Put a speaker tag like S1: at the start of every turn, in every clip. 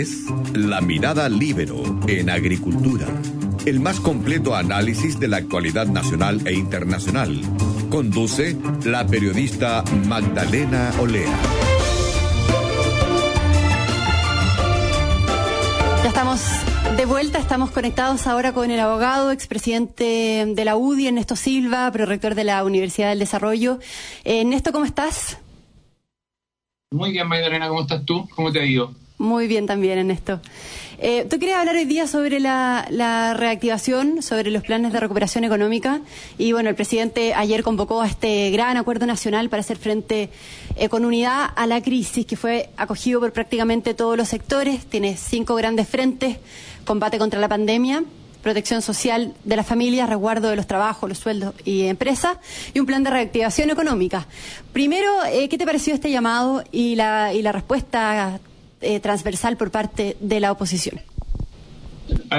S1: es La Mirada Libero en Agricultura, el más completo análisis de la actualidad nacional e internacional. Conduce la periodista Magdalena Olea.
S2: Ya estamos de vuelta, estamos conectados ahora con el abogado, expresidente de la UDI, Ernesto Silva, prorector de la Universidad del Desarrollo. Eh, Ernesto, ¿cómo estás?
S3: Muy bien, Magdalena, ¿cómo estás tú? ¿Cómo te ha ido?
S2: Muy bien también, Ernesto. Eh, tú querías hablar hoy día sobre la, reactivación, sobre los planes de recuperación económica. Y bueno, el presidente ayer convocó a este gran acuerdo nacional para hacer frente eh, con unidad a la crisis, que fue acogido por prácticamente todos los sectores. Tiene cinco grandes frentes: combate contra la pandemia, protección social de las familias, resguardo de los trabajos, los sueldos y empresas, y un plan de reactivación económica. Primero, eh, ¿qué te pareció este llamado y la, y la respuesta eh, transversal por parte de la oposición?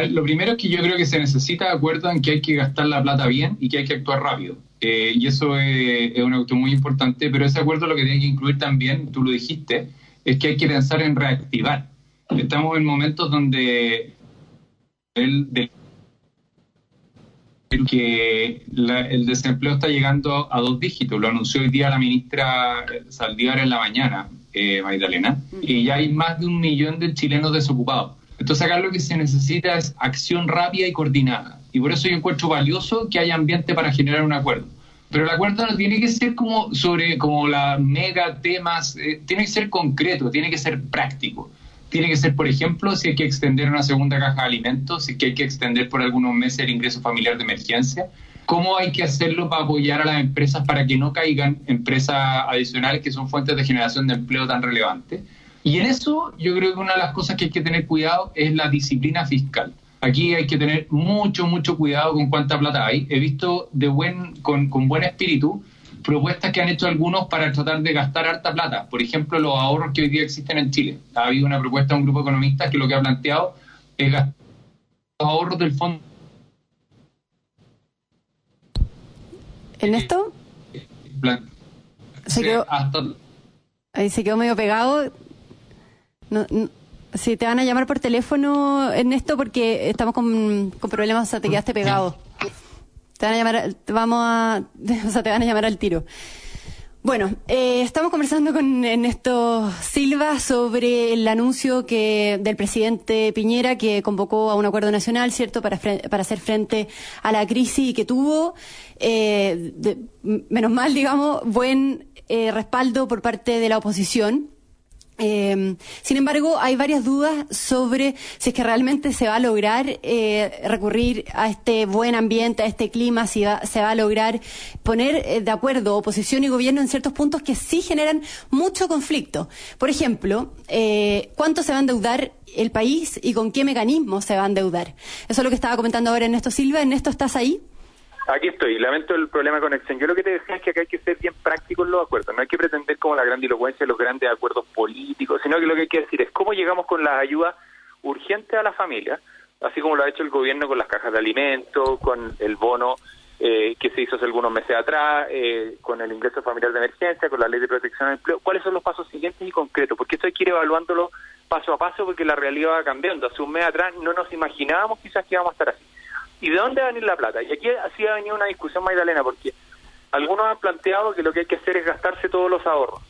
S3: lo primero es que yo creo que se necesita acuerdo en que hay que gastar la plata bien y que hay que actuar rápido. Eh, y eso es, es una cuestión muy importante, pero ese acuerdo lo que tiene que incluir también, tú lo dijiste, es que hay que pensar en reactivar. Estamos en momentos donde el, que el desempleo está llegando a dos dígitos. Lo anunció hoy día la ministra Saldívar en la mañana, eh, Magdalena, y ya hay más de un millón de chilenos desocupados. Entonces acá lo que se necesita es acción rápida y coordinada. Y por eso yo encuentro valioso que haya ambiente para generar un acuerdo. Pero el acuerdo no tiene que ser como sobre como la mega temas, eh, tiene que ser concreto, tiene que ser práctico tiene que ser, por ejemplo, si hay que extender una segunda caja de alimentos, si hay que extender por algunos meses el ingreso familiar de emergencia, cómo hay que hacerlo para apoyar a las empresas para que no caigan empresas adicionales que son fuentes de generación de empleo tan relevantes. Y en eso yo creo que una de las cosas que hay que tener cuidado es la disciplina fiscal. Aquí hay que tener mucho, mucho cuidado con cuánta plata hay. He visto de buen, con, con buen espíritu propuestas que han hecho algunos para tratar de gastar harta plata. Por ejemplo, los ahorros que hoy día existen en Chile. Ha habido una propuesta de un grupo de economistas que lo que ha planteado es gastar los ahorros del fondo.
S2: ¿En esto? Se quedó, ahí se quedó medio pegado. si te van a llamar por teléfono, Ernesto, porque estamos con, con problemas, o sea, te quedaste pegado. Te van a llamar, vamos a, o sea, te van a llamar al tiro. Bueno, eh, estamos conversando con Ernesto Silva sobre el anuncio que del presidente Piñera que convocó a un acuerdo nacional, ¿cierto?, para, para hacer frente a la crisis que tuvo, eh, menos mal, digamos, buen eh, respaldo por parte de la oposición. Eh, sin embargo, hay varias dudas sobre si es que realmente se va a lograr eh, recurrir a este buen ambiente, a este clima, si se va a lograr poner eh, de acuerdo oposición y gobierno en ciertos puntos que sí generan mucho conflicto. Por ejemplo, eh, ¿cuánto se va a endeudar el país y con qué mecanismos se va a endeudar? Eso es lo que estaba comentando ahora Ernesto Silva. Ernesto, ¿estás ahí?
S4: Aquí estoy, lamento el problema de conexión. Yo lo que te decía es que acá hay que ser bien prácticos en los acuerdos, no hay que pretender como la grandilocuencia de los grandes acuerdos políticos, sino que lo que hay que decir es cómo llegamos con las ayudas urgentes a la familia, así como lo ha hecho el gobierno con las cajas de alimentos, con el bono eh, que se hizo hace algunos meses atrás, eh, con el ingreso familiar de emergencia, con la ley de protección del empleo. ¿Cuáles son los pasos siguientes y concretos? Porque esto hay que ir evaluándolo paso a paso porque la realidad va cambiando. Hace un mes atrás no nos imaginábamos quizás que íbamos a estar así. ¿Y de dónde va a venir la plata? Y aquí así ha venido una discusión, Magdalena, porque algunos han planteado que lo que hay que hacer es gastarse todos los ahorros,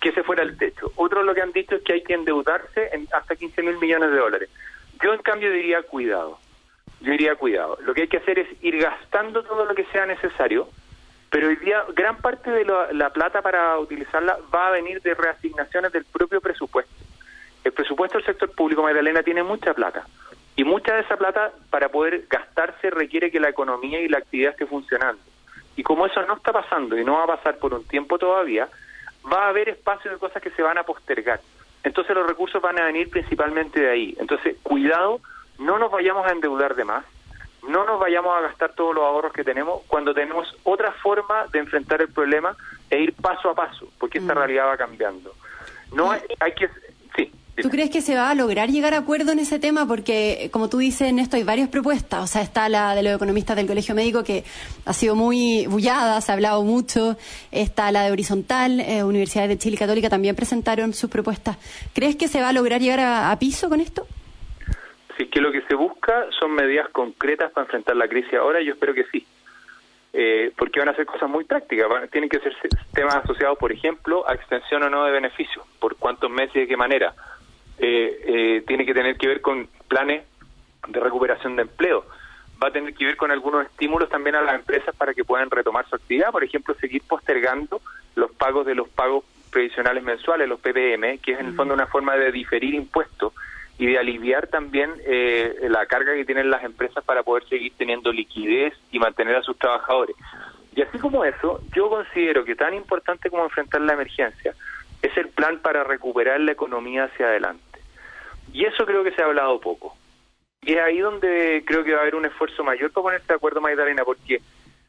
S4: que ese fuera el techo. Otros lo que han dicho es que hay que endeudarse en hasta 15 mil millones de dólares. Yo, en cambio, diría cuidado. Yo diría cuidado. Lo que hay que hacer es ir gastando todo lo que sea necesario, pero hoy día gran parte de la plata para utilizarla va a venir de reasignaciones del propio presupuesto. El presupuesto del sector público, Magdalena, tiene mucha plata. Y mucha de esa plata, para poder gastarse, requiere que la economía y la actividad esté funcionando. Y como eso no está pasando y no va a pasar por un tiempo todavía, va a haber espacio de cosas que se van a postergar. Entonces los recursos van a venir principalmente de ahí. Entonces, cuidado, no nos vayamos a endeudar de más, no nos vayamos a gastar todos los ahorros que tenemos cuando tenemos otra forma de enfrentar el problema e ir paso a paso, porque esta mm. realidad va cambiando. No hay, hay que...
S2: ¿Tú crees que se va a lograr llegar a acuerdo en ese tema? Porque, como tú dices, en esto hay varias propuestas. O sea, está la de los economistas del Colegio Médico, que ha sido muy bullada, se ha hablado mucho. Está la de Horizontal, eh, Universidades de Chile Católica también presentaron sus propuestas. ¿Crees que se va a lograr llegar a, piso con esto?
S4: Si es que lo que se busca son medidas concretas para enfrentar la crisis ahora, yo espero que sí. Eh, porque van a ser cosas muy prácticas. tienen que ser temas asociados, por ejemplo, a extensión o no de beneficios, por cuántos meses y de qué manera. Eh, eh, tiene que tener que ver con planes de recuperación de empleo. Va a tener que ver con algunos estímulos también a las empresas para que puedan retomar su actividad, por ejemplo, seguir postergando los pagos de los pagos previsionales mensuales, los PPM, que es en el fondo una forma de diferir impuestos y de aliviar también eh, la carga que tienen las empresas para poder seguir teniendo liquidez y mantener a sus trabajadores. Y así como eso, yo considero que tan importante como enfrentar la emergencia es el plan para recuperar la economía hacia adelante. Y eso creo que se ha hablado poco. Y es ahí donde creo que va a haber un esfuerzo mayor para ponerse de acuerdo, Magdalena, porque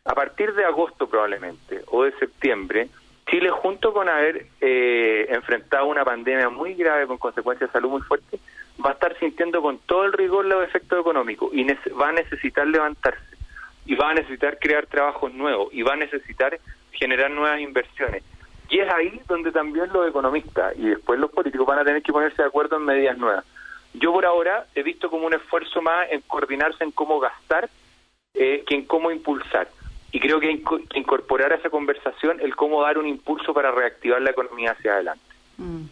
S4: a partir de agosto probablemente, o de septiembre, Chile, junto con haber eh, enfrentado una pandemia muy grave con consecuencias de salud muy fuertes, va a estar sintiendo con todo el rigor los efectos económicos y va a necesitar levantarse y va a necesitar crear trabajos nuevos y va a necesitar generar nuevas inversiones. Y es ahí donde también los economistas y después los políticos van a tener que ponerse de acuerdo en medidas nuevas. Yo por ahora he visto como un esfuerzo más en coordinarse en cómo gastar eh, que en cómo impulsar. Y creo que incorporar a esa conversación el cómo dar un impulso para reactivar la economía hacia adelante.
S2: Mm.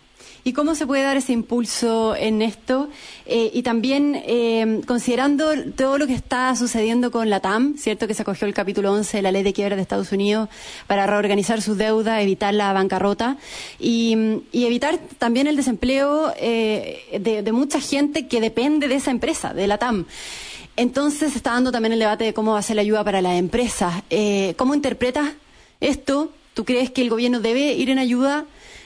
S2: ¿Y cómo se puede dar ese impulso en esto? Eh, y también eh, considerando todo lo que está sucediendo con la TAM, ¿cierto? Que se acogió el capítulo 11 de la ley de quiebra de Estados Unidos para reorganizar sus deudas, evitar la bancarrota y, evitar también el desempleo eh, de, mucha gente que depende de esa empresa, de la TAM. Entonces está dando también el debate de cómo va a ser la ayuda para las empresas. ¿Cómo interpretas esto? ¿Tú crees que el gobierno debe ir en ayuda?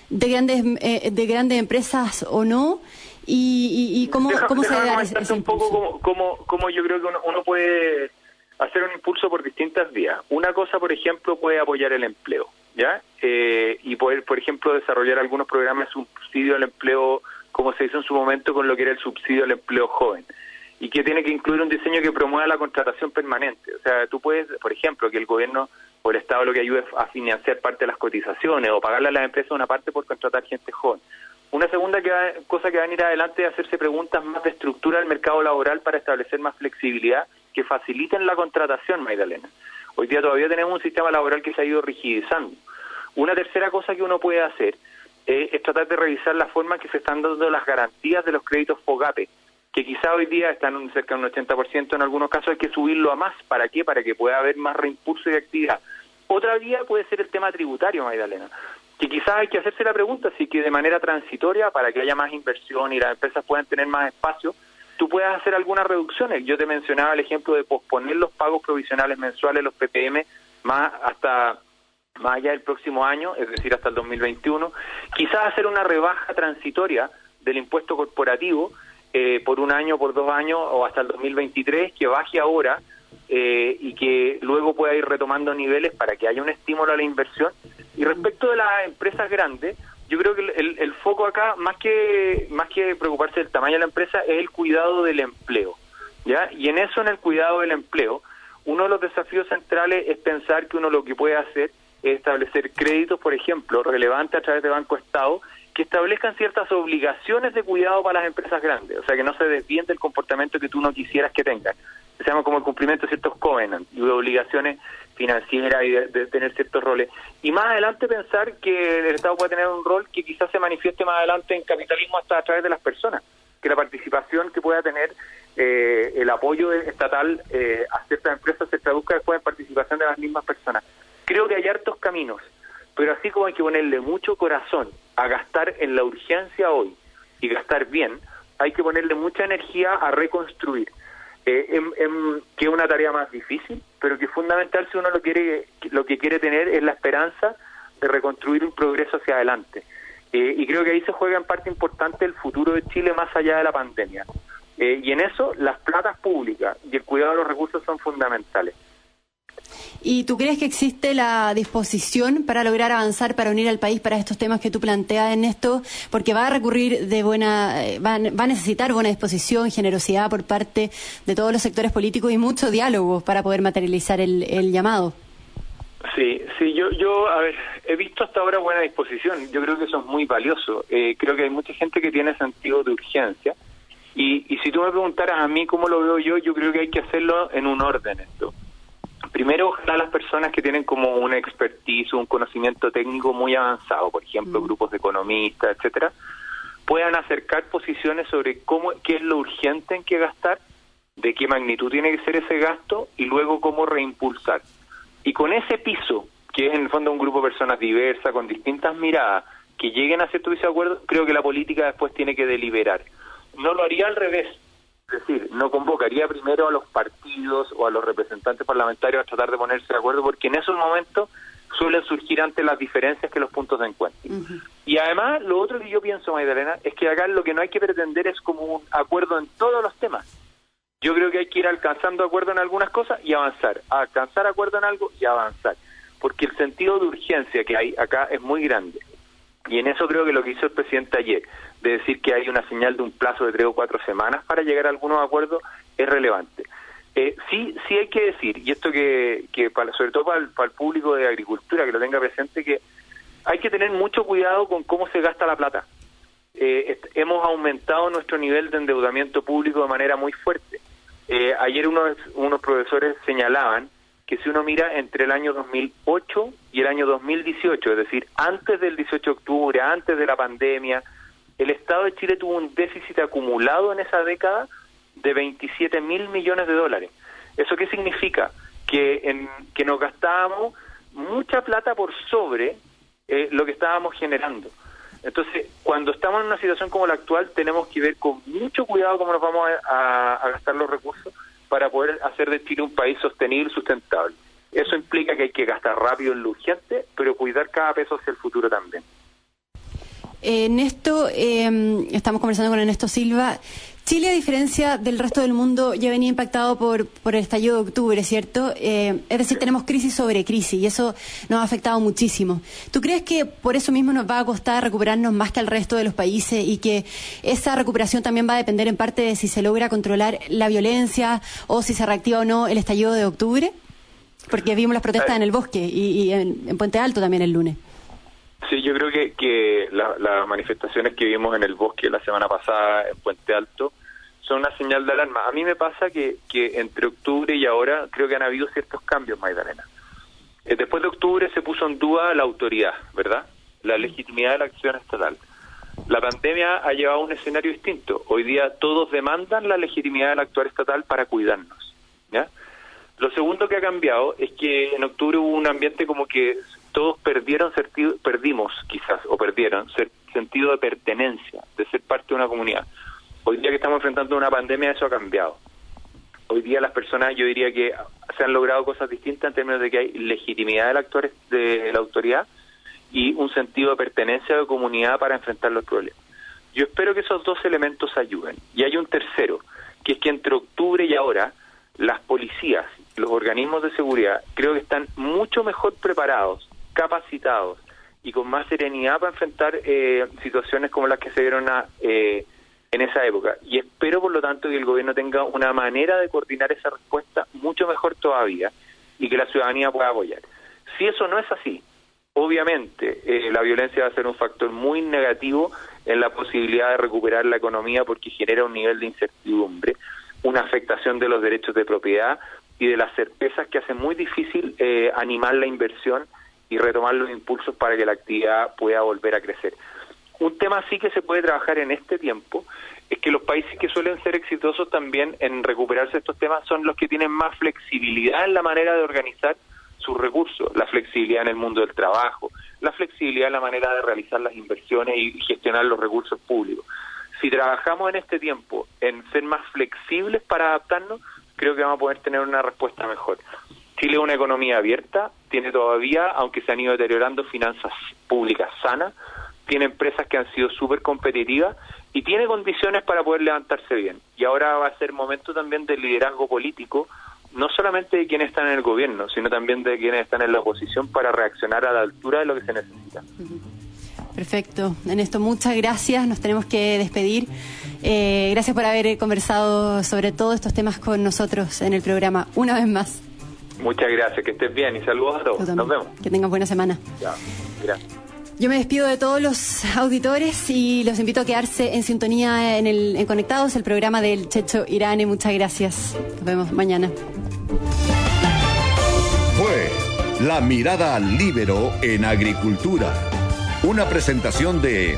S2: De grandes eh, de grandes empresas o no y, y, cómo, cómo se da
S4: ese, un poco cómo, cómo, yo creo que uno, puede hacer un impulso por distintas vías. Una cosa por ejemplo puede apoyar el empleo ya eh, y poder por ejemplo desarrollar algunos programas de subsidio al empleo como se hizo en su momento con lo que era el subsidio al empleo joven y que tiene que incluir un diseño que promueva la contratación permanente. O sea tú puedes por ejemplo que el gobierno o el Estado lo que ayude a financiar parte de las cotizaciones o pagarle a las empresas una parte por contratar gente joven. Una segunda cosa que va a venir adelante es hacerse preguntas más de estructura del mercado laboral para establecer más flexibilidad que faciliten la contratación, Magdalena. Hoy día todavía tenemos un sistema laboral que se ha ido rigidizando. Una tercera cosa que uno puede hacer es tratar de revisar la forma en que se están dando las garantías de los créditos FOGAPE, que quizá hoy día están cerca de un 80%, en algunos casos hay que subirlo a más. ¿Para qué? Para que pueda haber más reimpulso de actividad. Otra vía puede ser el tema tributario, Magdalena, que quizás hay que hacerse la pregunta si que de manera transitoria, para que haya más inversión y las empresas puedan tener más espacio, tú puedas hacer algunas reducciones. Yo te mencionaba el ejemplo de posponer los pagos provisionales mensuales, los PPM, más hasta más allá del próximo año, es decir, hasta el 2021. Quizás hacer una rebaja transitoria del impuesto corporativo eh, por un año, por dos años o hasta el 2023, que baje ahora eh, y que luego pueda ir retomando niveles para que haya un estímulo a la inversión. Y respecto de las empresas grandes, yo creo que el, el, foco acá, más que, más que preocuparse del tamaño de la empresa, es el cuidado del empleo. ¿ya? Y en eso, en el cuidado del empleo, uno de los desafíos centrales es pensar que uno lo que puede hacer es establecer créditos, por ejemplo, relevantes a través de Banco Estado, que establezcan ciertas obligaciones de cuidado para las empresas grandes, o sea, que no se desvíen del comportamiento que tú no quisieras que tengan. Se llama como el cumplimiento de ciertos covenants y de obligaciones financieras y de, tener ciertos roles. Y más adelante pensar que el Estado puede tener un rol que quizás se manifieste más adelante en capitalismo hasta a través de las personas, que la participación que pueda tener eh, el apoyo estatal eh, a ciertas empresas se traduzca después en participación de las mismas personas. Creo que hay hartos caminos pero así como hay que ponerle mucho corazón a gastar en la urgencia hoy y gastar bien, hay que ponerle mucha energía a reconstruir, eh, que es una tarea más difícil, pero que es fundamental si uno lo quiere, lo que quiere tener es la esperanza de reconstruir un progreso hacia adelante. Eh, y creo que ahí se juega en parte importante el futuro de Chile más allá de la pandemia. Eh, y en eso las platas públicas y el cuidado de los recursos son fundamentales.
S2: ¿Y tú crees que existe la disposición para lograr avanzar, para unir al país para estos temas que tú planteas en esto? Porque va a recurrir de buena, eh, va, a necesitar buena disposición, generosidad por parte de todos los sectores políticos y mucho diálogo para poder materializar el, el llamado.
S4: Sí, sí, yo, yo, a ver, he visto hasta ahora buena disposición. Yo creo que eso es muy valioso. Eh, creo que hay mucha gente que tiene sentido de urgencia. Y, y si tú me preguntaras a mí cómo lo veo yo, yo creo que hay que hacerlo en un orden esto. Primero, ojalá las personas que tienen como una expertise, un conocimiento técnico muy avanzado, por ejemplo, mm. grupos de economistas, etcétera, puedan acercar posiciones sobre cómo, qué es lo urgente en qué gastar, de qué magnitud tiene que ser ese gasto y luego cómo reimpulsar. Y con ese piso, que es en el fondo un grupo de personas diversas, con distintas miradas, que lleguen a cierto acuerdo, creo que la política después tiene que deliberar. No lo haría al revés, es decir, no convocaría primero a los partidos o a los representantes parlamentarios a tratar de ponerse de acuerdo, porque en esos momentos suelen surgir antes las diferencias que los puntos de encuentro. Y además, lo otro que yo pienso, Magdalena, es que acá lo que no hay que pretender es como un acuerdo en todos los temas. Yo creo que hay que ir alcanzando acuerdo en algunas cosas y avanzar, alcanzar acuerdo en algo y avanzar, porque el sentido de urgencia que hay acá es muy grande. Y en eso creo que lo que hizo el presidente ayer, de decir que hay una señal de un plazo de tres o cuatro semanas para llegar a algunos acuerdos, es relevante. Eh, sí, sí hay que decir, y esto que, que sobre todo para el, público de agricultura, que lo tenga presente, que hay que tener mucho cuidado con cómo se gasta la plata. Eh, hemos aumentado nuestro nivel de endeudamiento público de manera muy fuerte. Eh, ayer unos, unos profesores señalaban que si uno mira entre el año 2008 y el año 2018, es decir, antes del 18 de octubre, antes de la pandemia, el Estado de Chile tuvo un déficit acumulado en esa década de 27 mil millones de dólares. ¿Eso qué significa? Que, en, que nos gastábamos mucha plata por sobre eh, lo que estábamos generando. Entonces, cuando estamos en una situación como la actual, tenemos que ver con mucho cuidado cómo nos vamos a, gastar los recursos para poder hacer de Chile un país sostenible y sustentable. Eso implica que hay que gastar rápido en lo urgente, pero cuidar cada peso hacia el futuro también.
S2: En esto, eh, estamos conversando con Ernesto Silva. Chile, a diferencia del resto del mundo, ya venía impactado por, por el estallido de octubre, ¿cierto? Eh, es decir, tenemos crisis sobre crisis y eso nos ha afectado muchísimo. ¿Tú crees que por eso mismo nos va a costar recuperarnos más que al resto de los países y que esa recuperación también va a depender en parte de si se logra controlar la violencia o si se reactiva o no el estallido de octubre? Porque vimos las protestas en el bosque y, en Puente Alto también el lunes.
S4: Sí, yo creo que, que las manifestaciones que vimos en el bosque la semana pasada en Puente Alto son una señal de alarma. A mí me pasa que, que entre octubre y ahora creo que han habido ciertos cambios, Magdalena. Eh, después de octubre se puso en duda la autoridad, ¿verdad? La legitimidad de la acción estatal. La pandemia ha llevado a un escenario distinto. Hoy día todos demandan la legitimidad del actuar estatal para cuidarnos. ¿ya? Lo segundo que ha cambiado es que en octubre hubo un ambiente como que todos perdieron sentido, perdimos quizás, o perdieron sentido de pertenencia, de ser parte de una comunidad. Hoy día que estamos enfrentando una pandemia, eso ha cambiado. Hoy día las personas, yo diría que se han logrado cosas distintas en términos de que hay legitimidad del actor de la autoridad y un sentido de pertenencia de comunidad para enfrentar los problemas. Yo espero que esos dos elementos ayuden. Y hay un tercero, que es que entre octubre y ahora, las policías, los organismos de seguridad, creo que están mucho mejor preparados capacitados y con más serenidad para enfrentar eh, situaciones como las que se dieron eh, en esa época. Y espero, por lo tanto, que el gobierno tenga una manera de coordinar esa respuesta mucho mejor todavía y que la ciudadanía pueda apoyar. Si eso no es así, obviamente eh, la violencia va a ser un factor muy negativo en la posibilidad de recuperar la economía porque genera un nivel de incertidumbre, una afectación de los derechos de propiedad y de las certezas que hace muy difícil animar la inversión y retomar los impulsos para que la actividad pueda volver a crecer. Un tema sí que se puede trabajar en este tiempo es que los países que suelen ser exitosos también en recuperarse estos temas son los que tienen más flexibilidad en la manera de organizar sus recursos, la flexibilidad en el mundo del trabajo, la flexibilidad en la manera de realizar las inversiones y gestionar los recursos públicos. Si trabajamos en este tiempo en ser más flexibles para adaptarnos, creo que vamos a poder tener una respuesta mejor. Chile es una economía abierta, tiene todavía, aunque se han ido deteriorando, finanzas públicas sanas, tiene empresas que han sido súper competitivas y tiene condiciones para poder levantarse bien. Y ahora va a ser momento también del liderazgo político no solamente de quienes están en el gobierno, sino también de quienes están en la oposición para reaccionar a la altura de lo que se necesita.
S2: Perfecto. En esto, muchas gracias. Nos tenemos que despedir. Eh, gracias por haber conversado sobre todos estos temas con nosotros en el programa una vez más.
S4: Muchas gracias, que estés bien y saludos a todos. Nos vemos.
S2: Que tengan buena semana.
S4: Ya, gracias.
S2: Yo me despido de todos los auditores y los invito a quedarse en sintonía en, el, en Conectados, el programa del Checho Irane. Muchas gracias. Nos vemos mañana.
S1: Fue La Mirada al Libero en Agricultura. Una presentación de